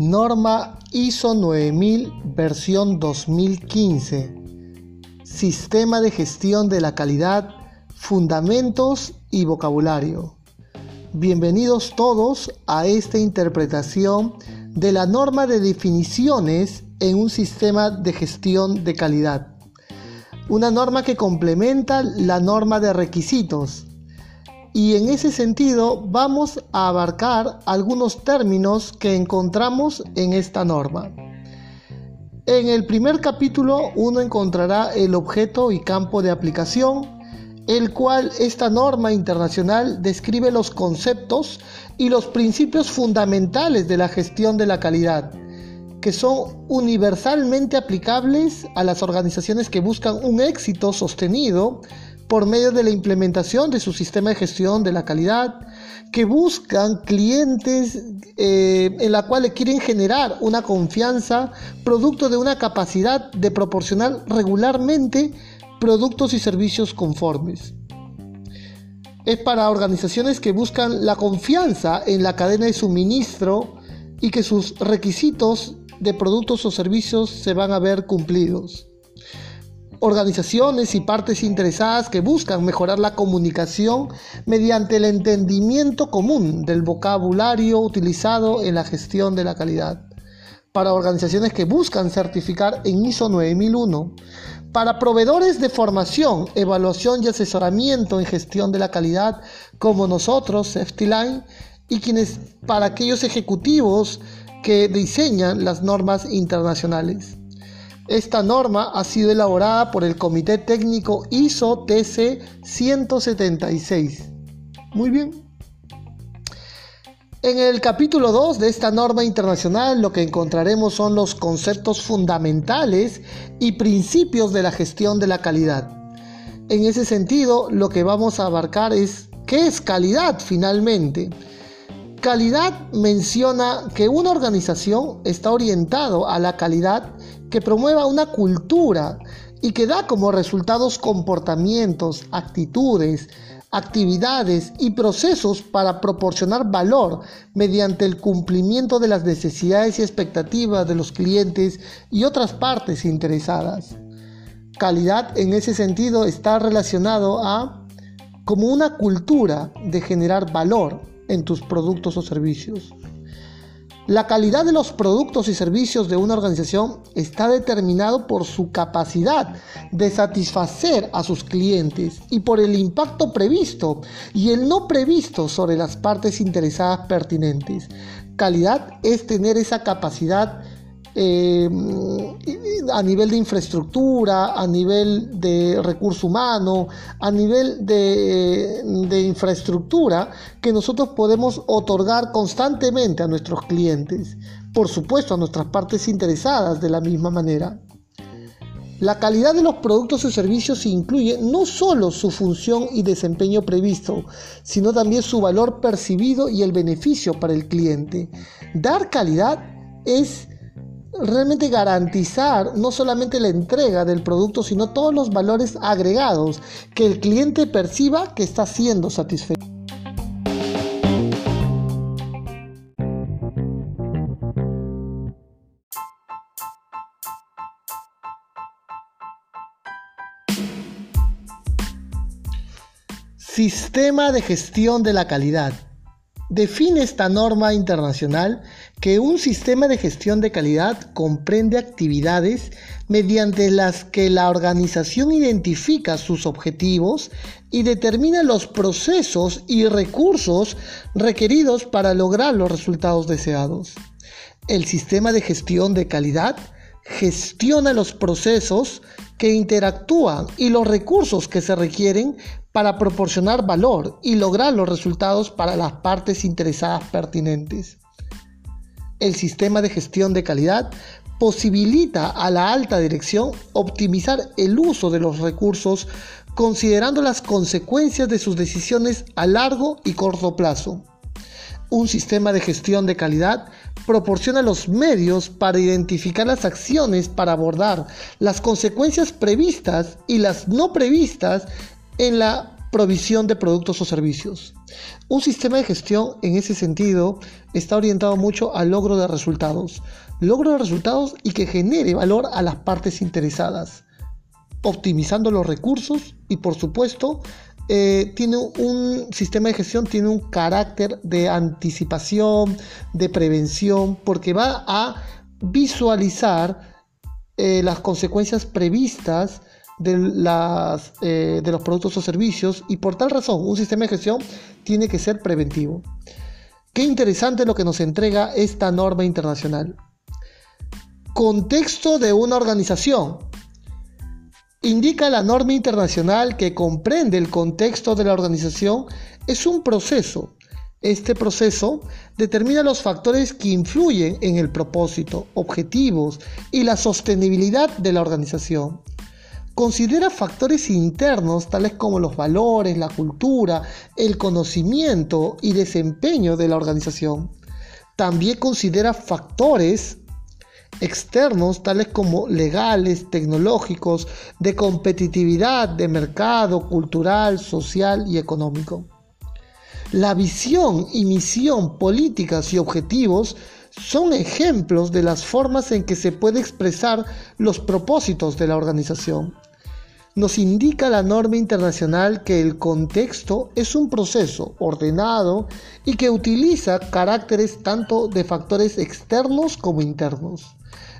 Norma ISO 9000 versión 2015. Sistema de gestión de la calidad, fundamentos y vocabulario. Bienvenidos todos a esta interpretación de la norma de definiciones en un sistema de gestión de calidad. Una norma que complementa la norma de requisitos y en ese sentido vamos a abarcar algunos términos que encontramos en esta norma. En el primer capítulo uno encontrará el objeto y campo de aplicación, el cual esta norma internacional describe los conceptos y los principios fundamentales de la gestión de la calidad, que son universalmente aplicables a las organizaciones que buscan un éxito sostenido por medio de la implementación de su sistema de gestión de la calidad, que buscan clientes eh, en la cual quieren generar una confianza producto de una capacidad de proporcionar regularmente productos y servicios conformes. Es para organizaciones que buscan la confianza en la cadena de suministro y que sus requisitos de productos o servicios se van a ver cumplidos organizaciones y partes interesadas que buscan mejorar la comunicación mediante el entendimiento común del vocabulario utilizado en la gestión de la calidad. Para organizaciones que buscan certificar en ISO 9001. Para proveedores de formación, evaluación y asesoramiento en gestión de la calidad como nosotros, SafetyLine, y quienes para aquellos ejecutivos que diseñan las normas internacionales. Esta norma ha sido elaborada por el Comité Técnico ISO TC 176. Muy bien. En el capítulo 2 de esta norma internacional lo que encontraremos son los conceptos fundamentales y principios de la gestión de la calidad. En ese sentido, lo que vamos a abarcar es qué es calidad finalmente. Calidad menciona que una organización está orientado a la calidad que promueva una cultura y que da como resultados comportamientos, actitudes, actividades y procesos para proporcionar valor mediante el cumplimiento de las necesidades y expectativas de los clientes y otras partes interesadas. Calidad en ese sentido está relacionado a como una cultura de generar valor en tus productos o servicios. La calidad de los productos y servicios de una organización está determinado por su capacidad de satisfacer a sus clientes y por el impacto previsto y el no previsto sobre las partes interesadas pertinentes. Calidad es tener esa capacidad eh, a nivel de infraestructura, a nivel de recurso humano, a nivel de, de, infraestructura que nosotros podemos otorgar constantemente a nuestros clientes, por supuesto a nuestras partes interesadas de la misma manera. La calidad de los productos y servicios incluye no solo su función y desempeño previsto, sino también su valor percibido y el beneficio para el cliente. Dar calidad es realmente garantizar no solamente la entrega del producto, sino todos los valores agregados que el cliente perciba que está siendo satisfecho. Sistema de gestión de la calidad. Define esta norma internacional que un sistema de gestión de calidad comprende actividades mediante las que la organización identifica sus objetivos y determina los procesos y recursos requeridos para lograr los resultados deseados. El sistema de gestión de calidad gestiona los procesos que interactúan y los recursos que se requieren para proporcionar valor y lograr los resultados para las partes interesadas pertinentes. El sistema de gestión de calidad posibilita a la alta dirección optimizar el uso de los recursos considerando las consecuencias de sus decisiones a largo y corto plazo. Un sistema de gestión de calidad proporciona los medios para identificar las acciones para abordar las consecuencias previstas y las no previstas en la provisión de productos o servicios. Un sistema de gestión en ese sentido está orientado mucho al logro de resultados, logro de resultados y que genere valor a las partes interesadas, optimizando los recursos y por supuesto eh, tiene un sistema de gestión, tiene un carácter de anticipación, de prevención, porque va a visualizar eh, las consecuencias previstas eh, de los productos o servicios y por tal razón un sistema de gestión tiene que ser preventivo. Qué interesante lo que nos entrega esta norma internacional. Contexto de una organización. Indica la norma internacional que comprende el contexto de la organización es un proceso. Este proceso determina los factores que influyen en el propósito, objetivos y la sostenibilidad de la organización. Considera factores internos tales como los valores, la cultura, el conocimiento y desempeño de la organización. También considera factores externos tales como legales, tecnológicos, de competitividad, de mercado, cultural, social y económico. La visión y misión políticas y objetivos son ejemplos de las formas en que se puede expresar los propósitos de la organización nos indica la norma internacional que el contexto es un proceso ordenado y que utiliza caracteres tanto de factores externos como internos.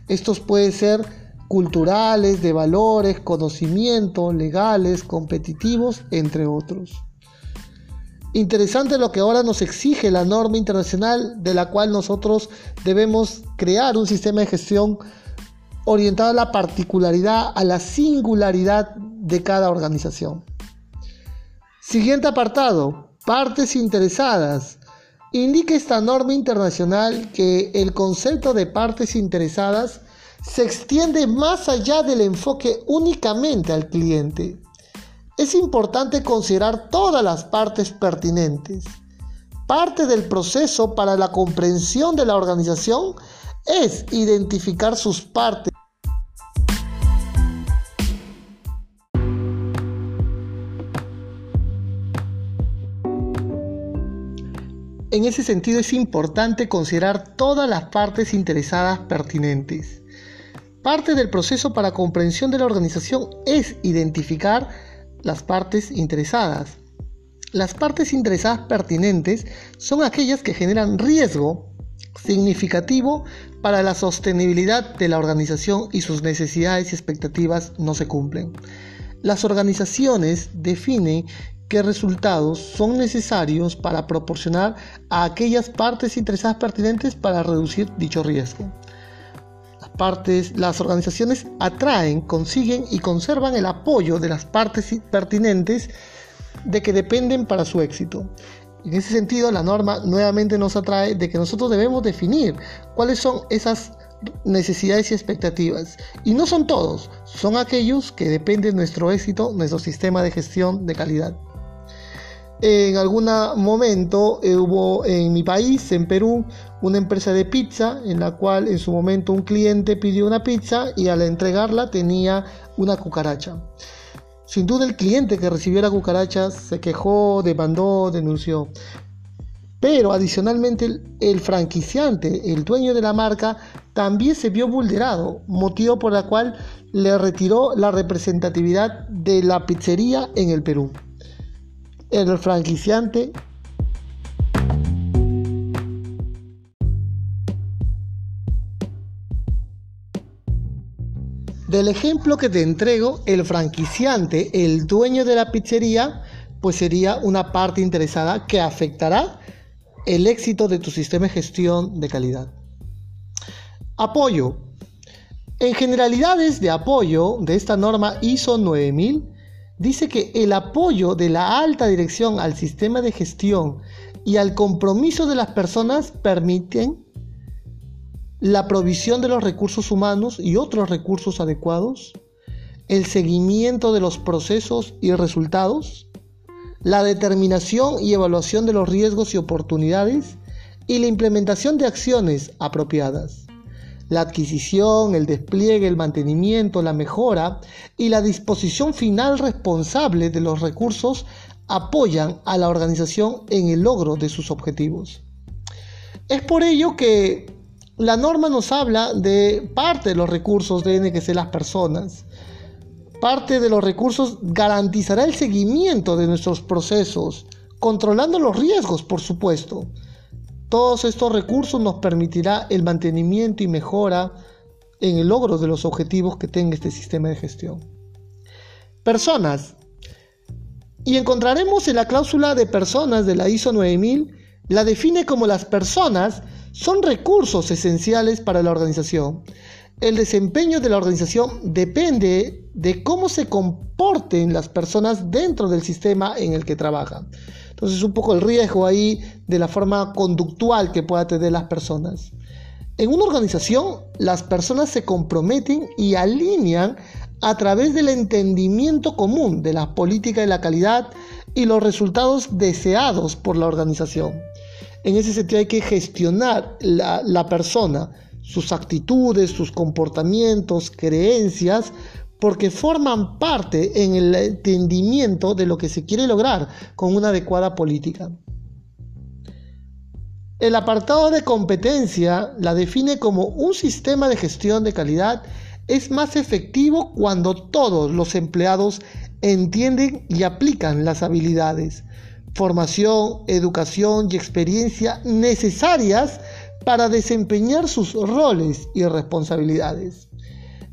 Estos pueden ser culturales, de valores, conocimiento, legales, competitivos, entre otros. Interesante lo que ahora nos exige la norma internacional de la cual nosotros debemos crear un sistema de gestión orientado a la particularidad, a la singularidad de cada organización. Siguiente apartado, partes interesadas. Indica esta norma internacional que el concepto de partes interesadas se extiende más allá del enfoque únicamente al cliente. Es importante considerar todas las partes pertinentes. Parte del proceso para la comprensión de la organización es identificar sus partes En ese sentido es importante considerar todas las partes interesadas pertinentes. Parte del proceso para comprensión de la organización es identificar las partes interesadas. Las partes interesadas pertinentes son aquellas que generan riesgo significativo para la sostenibilidad de la organización y sus necesidades y expectativas no se cumplen. Las organizaciones definen qué resultados son necesarios para proporcionar a aquellas partes interesadas pertinentes para reducir dicho riesgo. Las partes, las organizaciones atraen, consiguen y conservan el apoyo de las partes pertinentes de que dependen para su éxito. En ese sentido, la norma nuevamente nos atrae de que nosotros debemos definir cuáles son esas necesidades y expectativas. Y no son todos, son aquellos que dependen de nuestro éxito, nuestro sistema de gestión de calidad. En algún momento eh, hubo en mi país, en Perú, una empresa de pizza en la cual en su momento un cliente pidió una pizza y al entregarla tenía una cucaracha. Sin duda el cliente que recibió la cucaracha se quejó, demandó, denunció. Pero adicionalmente el, franquiciante, el dueño de la marca, también se vio vulnerado, motivo por el cual le retiró la representatividad de la pizzería en el Perú el franquiciante Del ejemplo que te entrego, el franquiciante, el dueño de la pizzería, pues sería una parte interesada que afectará el éxito de tu sistema de gestión de calidad. Apoyo. En generalidades de apoyo de esta norma ISO 9000, dice que el apoyo de la alta dirección al sistema de gestión y al compromiso de las personas permiten la provisión de los recursos humanos y otros recursos adecuados, el seguimiento de los procesos y resultados, la determinación y evaluación de los riesgos y oportunidades y la implementación de acciones apropiadas la adquisición, el despliegue, el mantenimiento, la mejora y la disposición final responsable de los recursos apoyan a la organización en el logro de sus objetivos. Es por ello que la norma nos habla de parte de los recursos que ser las personas. Parte de los recursos garantizará el seguimiento de nuestros procesos, controlando los riesgos, por supuesto. Todos estos recursos nos permitirá el mantenimiento y mejora en el logro de los objetivos que tenga este sistema de gestión. Personas. Y encontraremos en la cláusula de personas de la ISO 9000, la define como las personas son recursos esenciales para la organización. El desempeño de la organización depende de cómo se comporten las personas dentro del sistema en el que trabajan. Entonces un poco el riesgo ahí de la forma conductual que pueda tener las personas. En una organización, las personas se comprometen y alinean a través del entendimiento común de la política de la calidad y los resultados deseados por la organización. En ese sentido hay que gestionar la, la persona, sus actitudes, sus comportamientos, creencias, porque forman parte en el entendimiento de lo que se quiere lograr con una adecuada política. El apartado de competencia la define como un sistema de gestión de calidad es más efectivo cuando todos los empleados entienden y aplican las habilidades, formación, educación y experiencia necesarias para desempeñar sus roles y responsabilidades.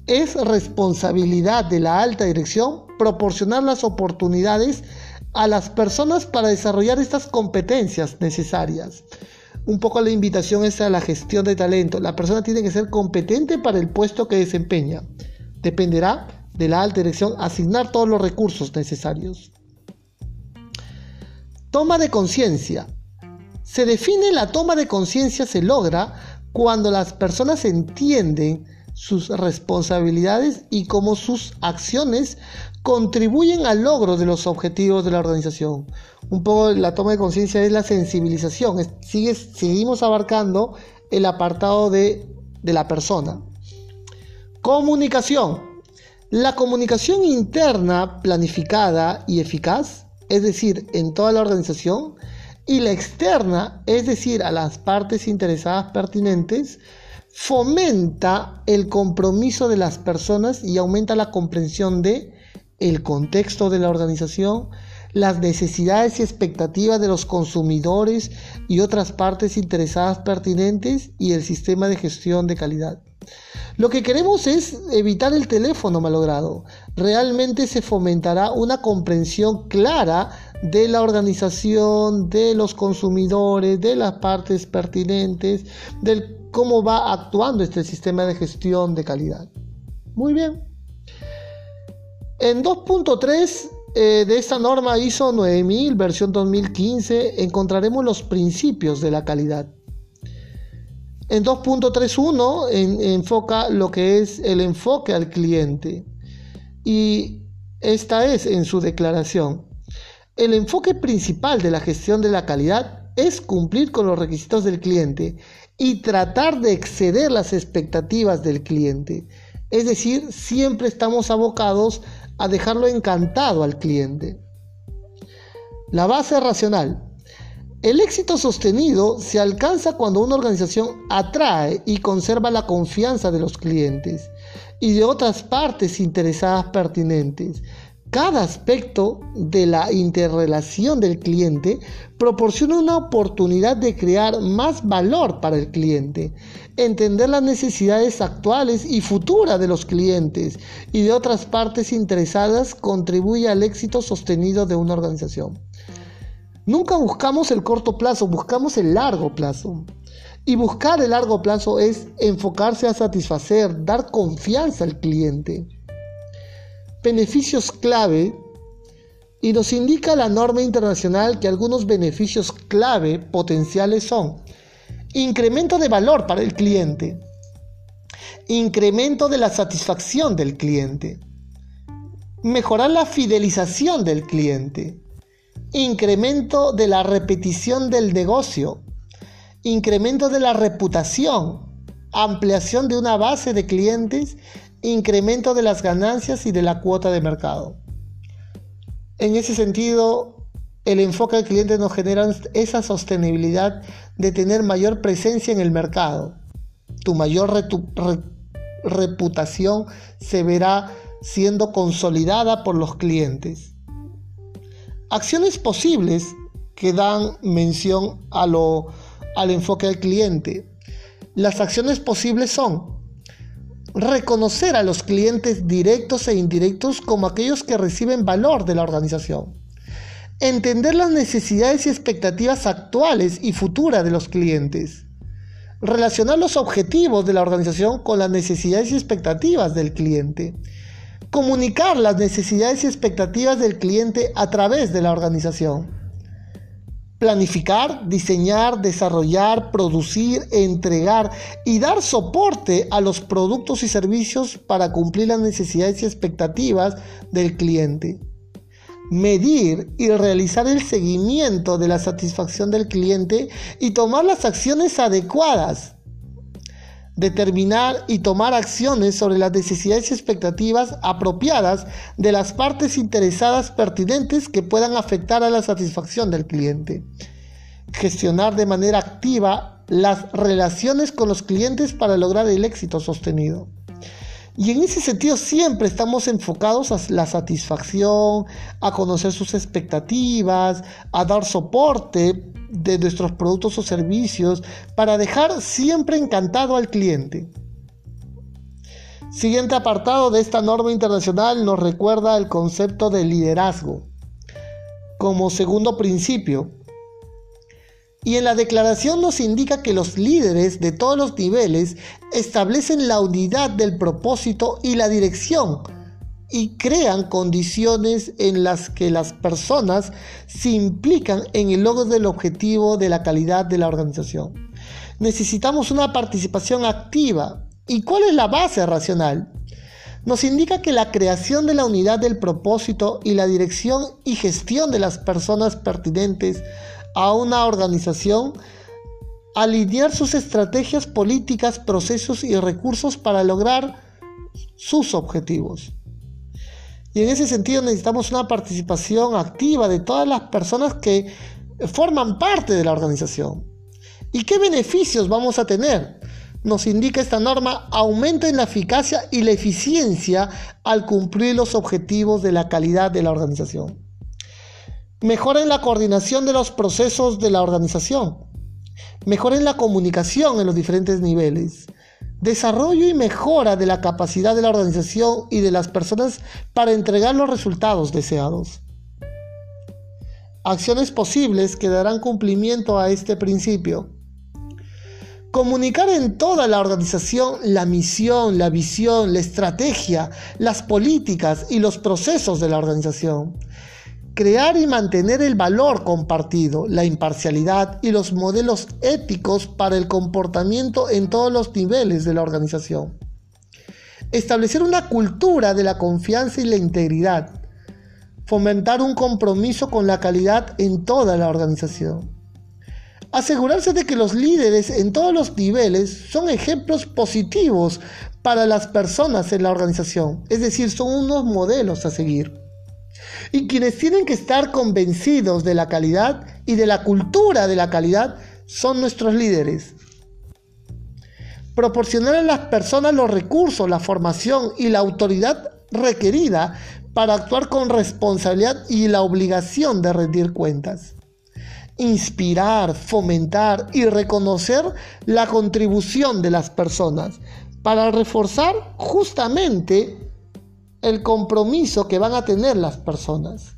Es responsabilidad de la alta dirección proporcionar las oportunidades a las personas para desarrollar estas competencias necesarias un poco la invitación es a la gestión de talento. La persona tiene que ser competente para el puesto que desempeña. Dependerá de la alta dirección asignar todos los recursos necesarios. Toma de conciencia. Se define la toma de conciencia se logra cuando las personas entienden sus responsabilidades y cómo sus acciones contribuyen al logro de los objetivos de la organización. Un poco la toma de conciencia es la sensibilización. Sigue, seguimos abarcando el apartado de, de la persona. Comunicación. La comunicación interna planificada y eficaz, es decir, en toda la organización, y la externa, es decir, a las partes interesadas pertinentes, fomenta el compromiso de las personas y aumenta la comprensión de el contexto de la organización, las necesidades y expectativas de los consumidores y otras partes interesadas pertinentes y el sistema de gestión de calidad. Lo que queremos es evitar el teléfono malogrado. Realmente se fomentará una comprensión clara de la organización, de los consumidores, de las partes pertinentes, del cómo va actuando este sistema de gestión de calidad. Muy bien. En 2.3 eh, de esta norma ISO 9000, versión 2015, encontraremos los principios de la calidad. En 2.31 enfoca lo que es el enfoque al cliente. Y esta es en su declaración. El enfoque principal de la gestión de la calidad es cumplir con los requisitos del cliente y tratar de exceder las expectativas del cliente. Es decir, siempre estamos abocados a dejarlo encantado al cliente. La base racional. El éxito sostenido se alcanza cuando una organización atrae y conserva la confianza de los clientes y de otras partes interesadas pertinentes, cada aspecto de la interrelación del cliente proporciona una oportunidad de crear más valor para el cliente, entender las necesidades actuales y futuras de los clientes y de otras partes interesadas contribuye al éxito sostenido de una organización. Nunca buscamos el corto plazo, buscamos el largo plazo. Y buscar el largo plazo es enfocarse a satisfacer, dar confianza al cliente beneficios clave y nos indica la norma internacional que algunos beneficios clave potenciales son incremento de valor para el cliente, incremento de la satisfacción del cliente, mejorar la fidelización del cliente, incremento de la repetición del negocio, incremento de la reputación, ampliación de una base de clientes incremento de las ganancias y de la cuota de mercado. En ese sentido, el enfoque del cliente nos genera esa sostenibilidad de tener mayor presencia en el mercado. Tu mayor reputación se verá siendo consolidada por los clientes. Acciones posibles que dan mención a lo, al enfoque del cliente. Las acciones posibles son reconocer a los clientes directos e indirectos como aquellos que reciben valor de la organización Entender las necesidades y expectativas actuales y futuras de los clientes. Relacionar los objetivos de la organización con las necesidades y expectativas del cliente. Comunicar las necesidades y expectativas del cliente a través de la organización. Planificar, diseñar, desarrollar, producir, entregar y dar soporte a los productos y servicios para cumplir las necesidades y expectativas del cliente medir y realizar el seguimiento de la satisfacción del cliente y tomar las acciones adecuadas. Determinar y tomar acciones sobre las necesidades y expectativas apropiadas de las partes interesadas pertinentes que puedan afectar a la satisfacción del cliente. Gestionar de manera activa las relaciones con los clientes para lograr el éxito sostenido. Y en ese sentido siempre estamos enfocados a la satisfacción, a conocer sus expectativas, a dar soporte de nuestros productos o servicios para dejar siempre encantado al cliente. Siguiente apartado de esta norma internacional nos recuerda el concepto de liderazgo. Como segundo principio, y en la declaración nos indica que los líderes de todos los niveles establecen la unidad del propósito y la dirección y crean condiciones en las que las personas se implican en el logro del objetivo de la calidad de la organización. Necesitamos una participación activa. ¿Y cuál es la base racional? Nos indica que la creación de la unidad del propósito y la dirección y gestión de las personas pertinentes a una organización alinear sus estrategias políticas, procesos y recursos para lograr sus objetivos. Y en ese sentido necesitamos una participación activa de todas las personas que forman parte de la organización. ¿Y qué beneficios vamos a tener? Nos indica esta norma aumento en la eficacia y la eficiencia al cumplir los objetivos de la calidad de la organización. Mejoren la coordinación de los procesos de la organización. Mejoren la comunicación en los diferentes niveles. Desarrollo y mejora de la capacidad de la organización y de las personas para entregar los resultados deseados. Acciones posibles que darán cumplimiento a este principio. Comunicar en toda la organización la misión, la visión, la estrategia, las políticas y los procesos de la organización crear y mantener el valor compartido, la imparcialidad y los modelos éticos para el comportamiento en todos los niveles de la organización. Establecer una cultura de la confianza y la integridad. Fomentar un compromiso con la calidad en toda la organización. Asegurarse de que los líderes en todos los niveles son ejemplos positivos para las personas en la organización, es decir, son unos modelos a seguir y quienes tienen que estar convencidos de la calidad y de la cultura de la calidad son nuestros líderes. Proporcionar a las personas los recursos, la formación y la autoridad requerida para actuar con responsabilidad y la obligación de rendir cuentas. Inspirar, fomentar y reconocer la contribución de las personas para reforzar justamente el compromiso que van a tener las personas.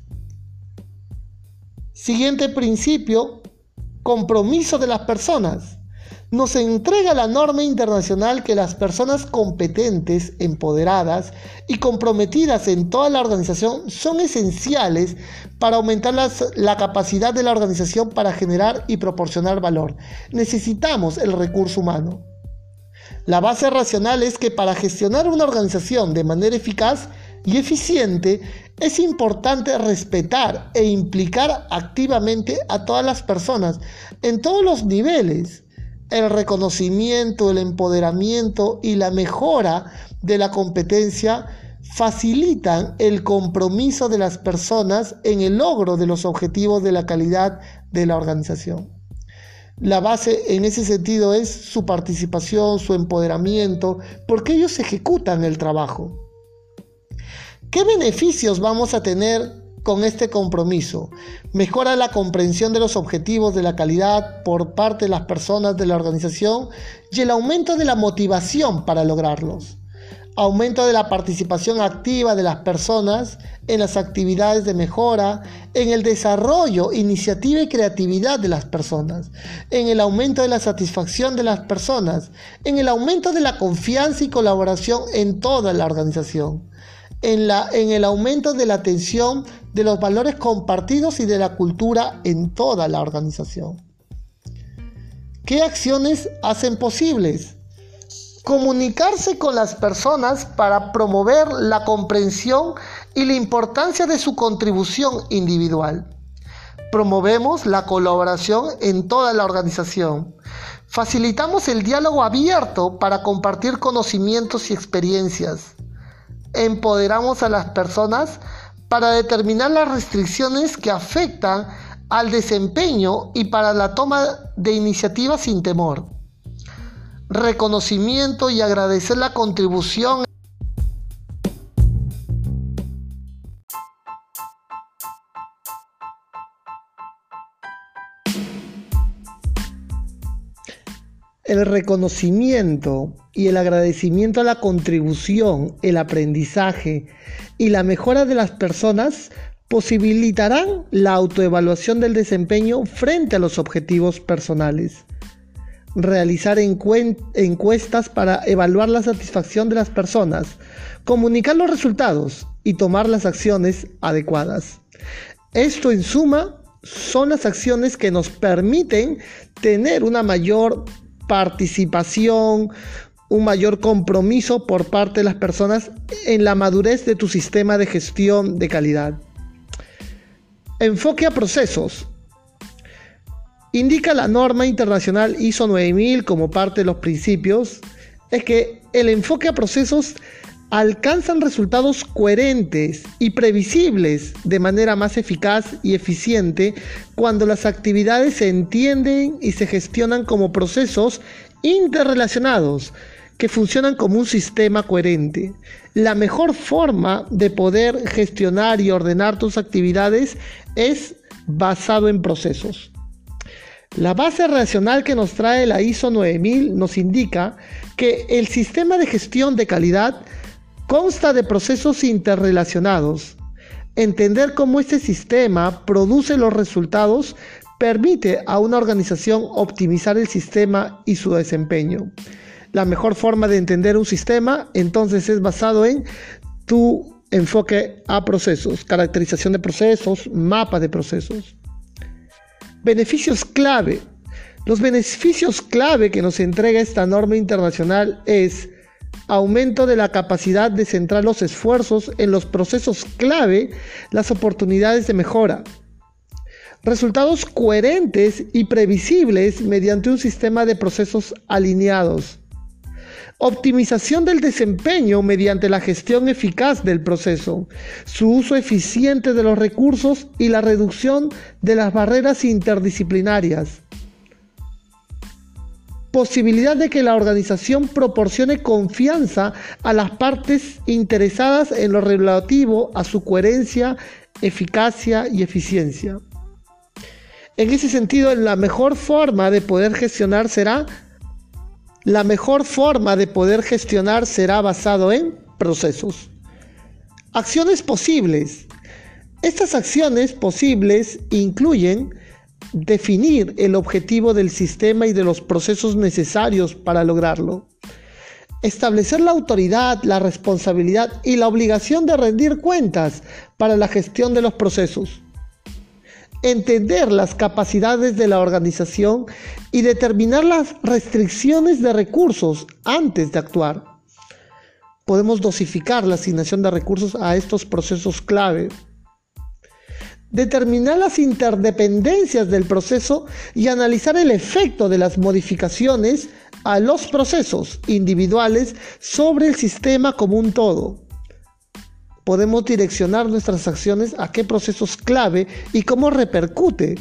Siguiente principio, compromiso de las personas. Nos entrega la norma internacional que las personas competentes, empoderadas y comprometidas en toda la organización son esenciales para aumentar la capacidad de la organización para generar y proporcionar valor. Necesitamos el recurso humano. La base racional es que para gestionar una organización de manera eficaz y eficiente, es importante respetar e implicar activamente a todas las personas en todos los niveles. El reconocimiento, el empoderamiento y la mejora de la competencia facilitan el compromiso de las personas en el logro de los objetivos de la calidad de la organización. La base en ese sentido es su participación, su empoderamiento, porque ellos ejecutan el trabajo. ¿Qué beneficios vamos a tener con este compromiso? Mejora la comprensión de los objetivos de la calidad por parte de las personas de la organización y el aumento de la motivación para lograrlos aumento de la participación activa de las personas en las actividades de mejora, en el desarrollo, iniciativa y creatividad de las personas, en el aumento de la satisfacción de las personas, en el aumento de la confianza y colaboración en toda la organización, en, la, en el aumento de la atención de los valores compartidos y de la cultura en toda la organización. ¿Qué acciones hacen posibles? Comunicarse con las personas para promover la comprensión y la importancia de su contribución individual. Promovemos la colaboración en toda la organización. Facilitamos el diálogo abierto para compartir conocimientos y experiencias. Empoderamos a las personas para determinar las restricciones que afectan al desempeño y para la toma de iniciativas sin temor reconocimiento y agradecer la contribución. El reconocimiento y el agradecimiento a la contribución, el aprendizaje y la mejora de las personas posibilitarán la autoevaluación del desempeño frente a los objetivos personales realizar encuestas para evaluar la satisfacción de las personas, comunicar los resultados y tomar las acciones adecuadas. Esto en suma son las acciones que nos permiten tener una mayor participación, un mayor compromiso por parte de las personas en la madurez de tu sistema de gestión de calidad. Enfoque a procesos. Indica la norma internacional ISO 9000 como parte de los principios, es que el enfoque a procesos alcanzan resultados coherentes y previsibles de manera más eficaz y eficiente cuando las actividades se entienden y se gestionan como procesos interrelacionados que funcionan como un sistema coherente. La mejor forma de poder gestionar y ordenar tus actividades es basado en procesos. La base racional que nos trae la ISO 9000 nos indica que el sistema de gestión de calidad consta de procesos interrelacionados. Entender cómo este sistema produce los resultados permite a una organización optimizar el sistema y su desempeño. La mejor forma de entender un sistema entonces es basado en tu enfoque a procesos, caracterización de procesos, mapa de procesos. Beneficios clave. Los beneficios clave que nos entrega esta norma internacional es aumento de la capacidad de centrar los esfuerzos en los procesos clave, las oportunidades de mejora. Resultados coherentes y previsibles mediante un sistema de procesos alineados. Optimización del desempeño mediante la gestión eficaz del proceso, su uso eficiente de los recursos y la reducción de las barreras interdisciplinarias. Posibilidad de que la organización proporcione confianza a las partes interesadas en lo relativo a su coherencia, eficacia y eficiencia. En ese sentido, la mejor forma de poder gestionar será la mejor forma de poder gestionar será basado en procesos. Acciones posibles. Estas acciones posibles incluyen definir el objetivo del sistema y de los procesos necesarios para lograrlo. Establecer la autoridad, la responsabilidad y la obligación de rendir cuentas para la gestión de los procesos entender las capacidades de la organización y determinar las restricciones de recursos antes de actuar. Podemos dosificar la asignación de recursos a estos procesos clave. Determinar las interdependencias del proceso y analizar el efecto de las modificaciones a los procesos individuales sobre el sistema como un todo. Podemos direccionar nuestras acciones a qué procesos clave y cómo repercute.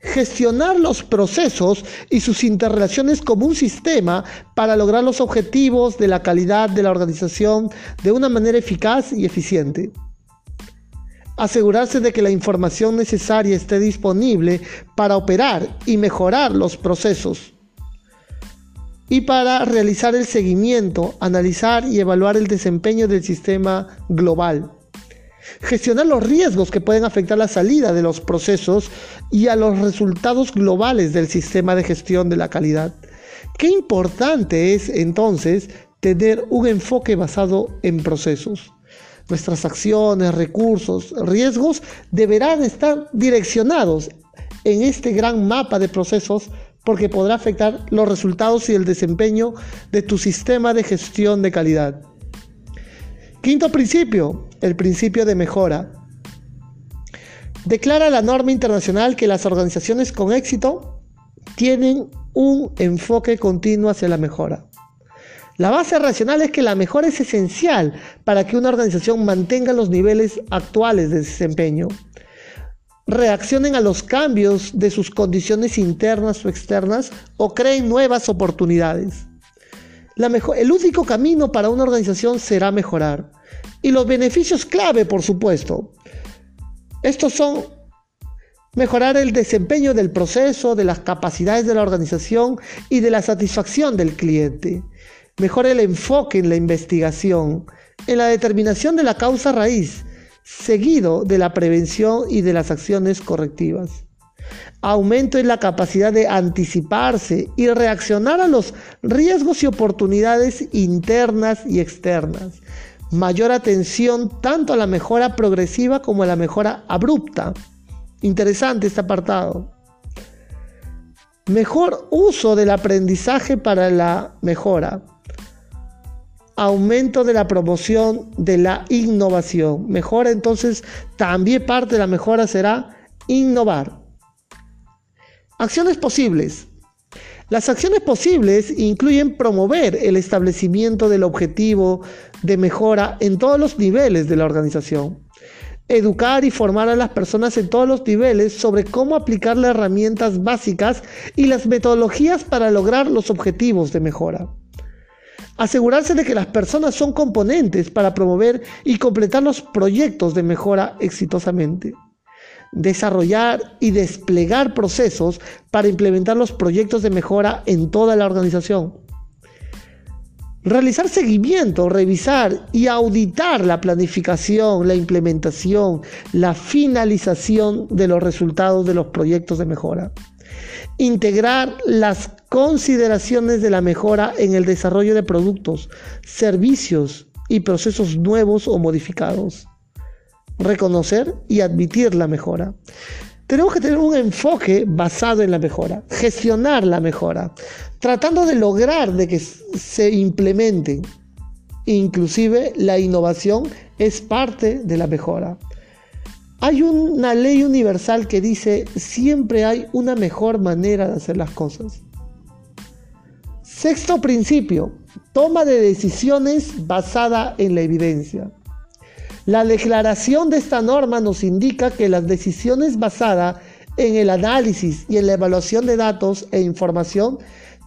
Gestionar los procesos y sus interrelaciones como un sistema para lograr los objetivos de la calidad de la organización de una manera eficaz y eficiente asegurarse de que la información necesaria esté disponible para operar y mejorar los procesos y para realizar el seguimiento, analizar y evaluar el desempeño del sistema global. Gestionar los riesgos que pueden afectar la salida de los procesos y a los resultados globales del sistema de gestión de la calidad. Qué importante es entonces tener un enfoque basado en procesos. Nuestras acciones, recursos, riesgos deberán estar direccionados en este gran mapa de procesos porque podrá afectar los resultados y el desempeño de tu sistema de gestión de calidad. Quinto principio, el principio de mejora. Declara la norma internacional que las organizaciones con éxito tienen un enfoque continuo hacia la mejora. La base racional es que la mejora es esencial para que una organización mantenga los niveles actuales de desempeño, reaccionen a los cambios de sus condiciones internas o externas o creen nuevas oportunidades. el único camino para una organización será mejorar. Y los beneficios clave, por supuesto. Estos son mejorar el desempeño del proceso, de las capacidades de la organización y de la satisfacción del cliente Mejora el enfoque en la investigación, en la determinación de la causa raíz, seguido de la prevención y de las acciones correctivas. Aumento en la capacidad de anticiparse y reaccionar a los riesgos y oportunidades internas y externas. Mayor atención tanto a la mejora progresiva como a la mejora abrupta. Interesante este apartado. Mejor uso del aprendizaje para la mejora aumento de la promoción de la innovación. Mejora entonces, también parte de la mejora será innovar. Acciones posibles. Las acciones posibles incluyen promover el establecimiento del objetivo de mejora en todos los niveles de la organización. Educar y formar a las personas en todos los niveles sobre cómo aplicar las herramientas básicas y las metodologías para lograr los objetivos de mejora asegurarse de que las personas son componentes para promover y completar los proyectos de mejora exitosamente. Desarrollar y desplegar procesos para implementar los proyectos de mejora en toda la organización. Realizar seguimiento, revisar y auditar la planificación, la implementación, la finalización de los resultados de los proyectos de mejora integrar las consideraciones de la mejora en el desarrollo de productos, servicios y procesos nuevos o modificados. Reconocer y admitir la mejora. Tenemos que tener un enfoque basado en la mejora, gestionar la mejora, tratando de lograr de que se implemente. Inclusive la innovación es parte de la mejora. Hay una ley universal que dice siempre hay una mejor manera de hacer las cosas. Sexto principio, toma de decisiones basada en la evidencia. La declaración de esta norma nos indica que las decisiones basadas en el análisis y en la evaluación de datos e información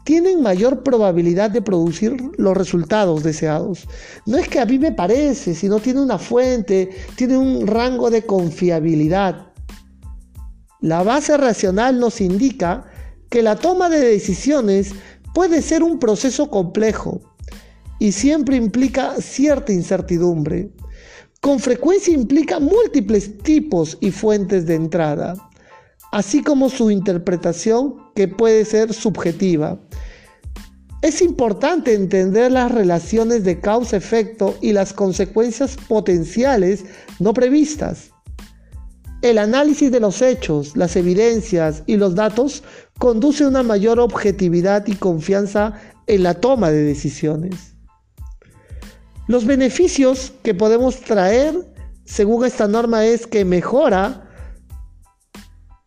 tienen mayor probabilidad de producir los resultados deseados. No es que a mí me parece, sino tiene una fuente, tiene un rango de confiabilidad. La base racional nos indica que la toma de decisiones puede ser un proceso complejo y siempre implica cierta incertidumbre. Con frecuencia implica múltiples tipos y fuentes de entrada así como su interpretación que puede ser subjetiva. Es importante entender las relaciones de causa-efecto y las consecuencias potenciales no previstas. El análisis de los hechos, las evidencias y los datos conduce a una mayor objetividad y confianza en la toma de decisiones. Los beneficios que podemos traer según esta norma es que mejora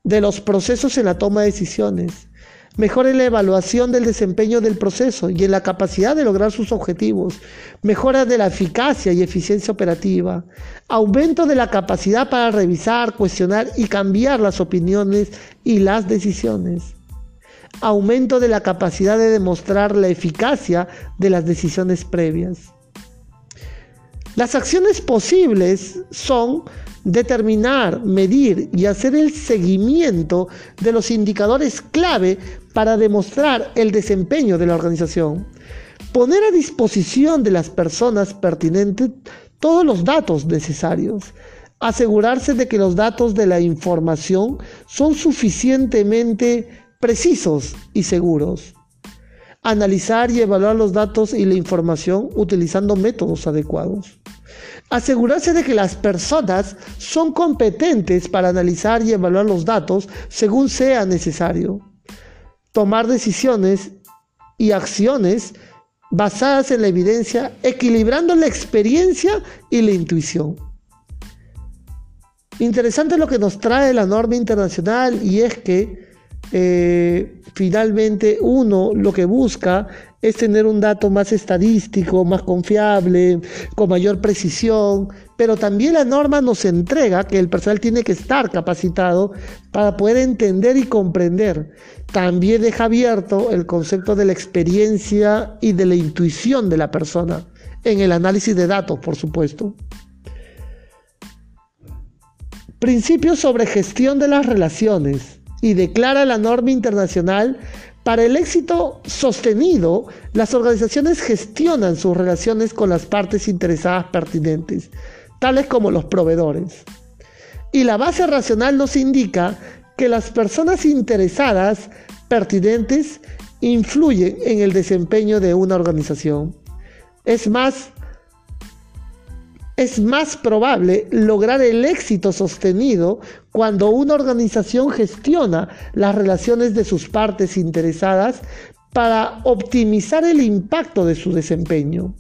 de los procesos en la toma de decisiones, mejora en la evaluación del desempeño del proceso y en la capacidad de lograr sus objetivos, mejora de la eficacia y eficiencia operativa, aumento de la capacidad para revisar, cuestionar y cambiar las opiniones y las decisiones, aumento de la capacidad de demostrar la eficacia de las decisiones previas. Las acciones posibles son determinar, medir y hacer el seguimiento de los indicadores clave para demostrar el desempeño de la organización. Poner a disposición de las personas pertinentes todos los datos necesarios. Asegurarse de que los datos de la información son suficientemente precisos y seguros. Analizar y evaluar los datos y la información utilizando métodos adecuados asegurarse de que las personas son competentes para analizar y evaluar los datos según sea necesario, tomar decisiones y acciones basadas en la evidencia, equilibrando la experiencia y la intuición. Interesante lo que nos trae la norma internacional y es que eh, finalmente uno lo que busca es tener un dato más estadístico, más confiable, con mayor precisión, pero también la norma nos entrega que el personal tiene que estar capacitado para poder entender y comprender. También deja abierto el concepto de la experiencia y de la intuición de la persona, en el análisis de datos, por supuesto. Principios sobre gestión de las relaciones y declara la norma internacional para el éxito sostenido, las organizaciones gestionan sus relaciones con las partes interesadas pertinentes, tales como los proveedores. Y la base racional nos indica que las personas interesadas pertinentes influyen en el desempeño de una organización. Es más, es más probable lograr el éxito sostenido cuando una organización gestiona las relaciones de sus partes interesadas para optimizar el impacto de su desempeño.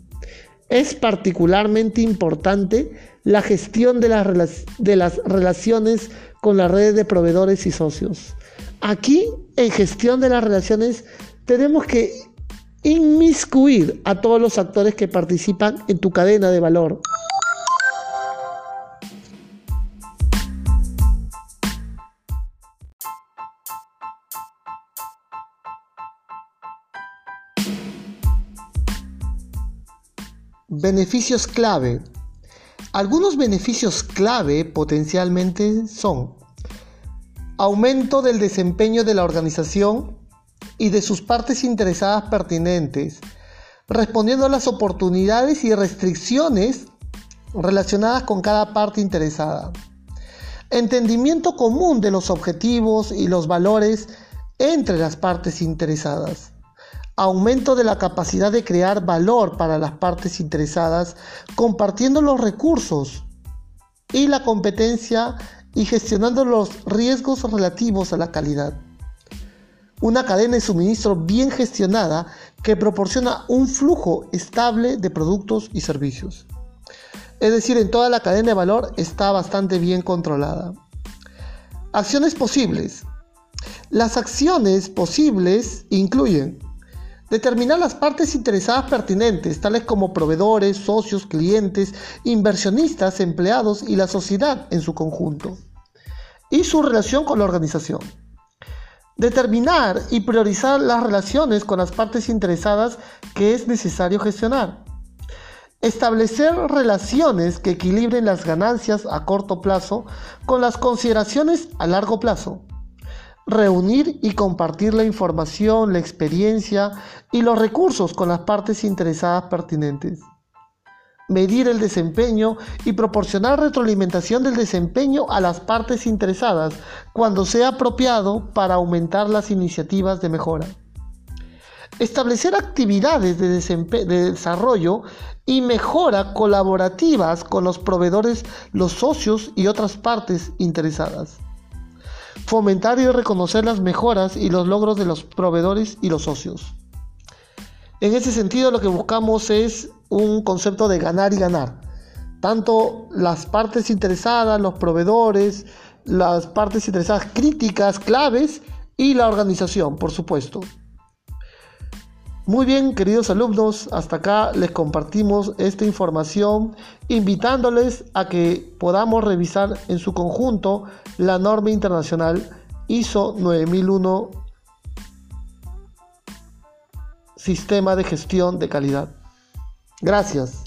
Es particularmente importante la gestión de las, relaciones con las redes de proveedores y socios. Aquí, en gestión de las relaciones, tenemos que inmiscuir a todos los actores que participan en tu cadena de valor. Beneficios clave. Algunos beneficios clave potencialmente son aumento del desempeño de la organización y de sus partes interesadas pertinentes, respondiendo a las oportunidades y restricciones relacionadas con cada parte interesada. Entendimiento común de los objetivos y los valores entre las partes interesadas aumento de la capacidad de crear valor para las partes interesadas, compartiendo los recursos y la competencia y gestionando los riesgos relativos a la calidad. Una cadena de suministro bien gestionada que proporciona un flujo estable de productos y servicios. Es decir, en toda la cadena de valor está bastante bien controlada. Acciones posibles. Las acciones posibles incluyen Determinar las partes interesadas pertinentes, tales como proveedores, socios, clientes, inversionistas, empleados y la sociedad en su conjunto. Y su relación con la organización. Determinar y priorizar las relaciones con las partes interesadas que es necesario gestionar. Establecer relaciones que equilibren las ganancias a corto plazo con las consideraciones a largo plazo reunir y compartir la información, la experiencia y los recursos con las partes interesadas pertinentes. Medir el desempeño y proporcionar retroalimentación del desempeño a las partes interesadas cuando sea apropiado para aumentar las iniciativas de mejora. Establecer actividades de, de desarrollo y mejora colaborativas con los proveedores, los socios y otras partes interesadas fomentar y reconocer las mejoras y los logros de los proveedores y los socios. En ese sentido lo que buscamos es un concepto de ganar y ganar. Tanto las partes interesadas, los proveedores, las partes interesadas críticas, claves y la organización, por supuesto. Muy bien, queridos alumnos, hasta acá les compartimos esta información, invitándoles a que podamos revisar en su conjunto la norma internacional ISO 9001 Sistema de Gestión de Calidad. Gracias.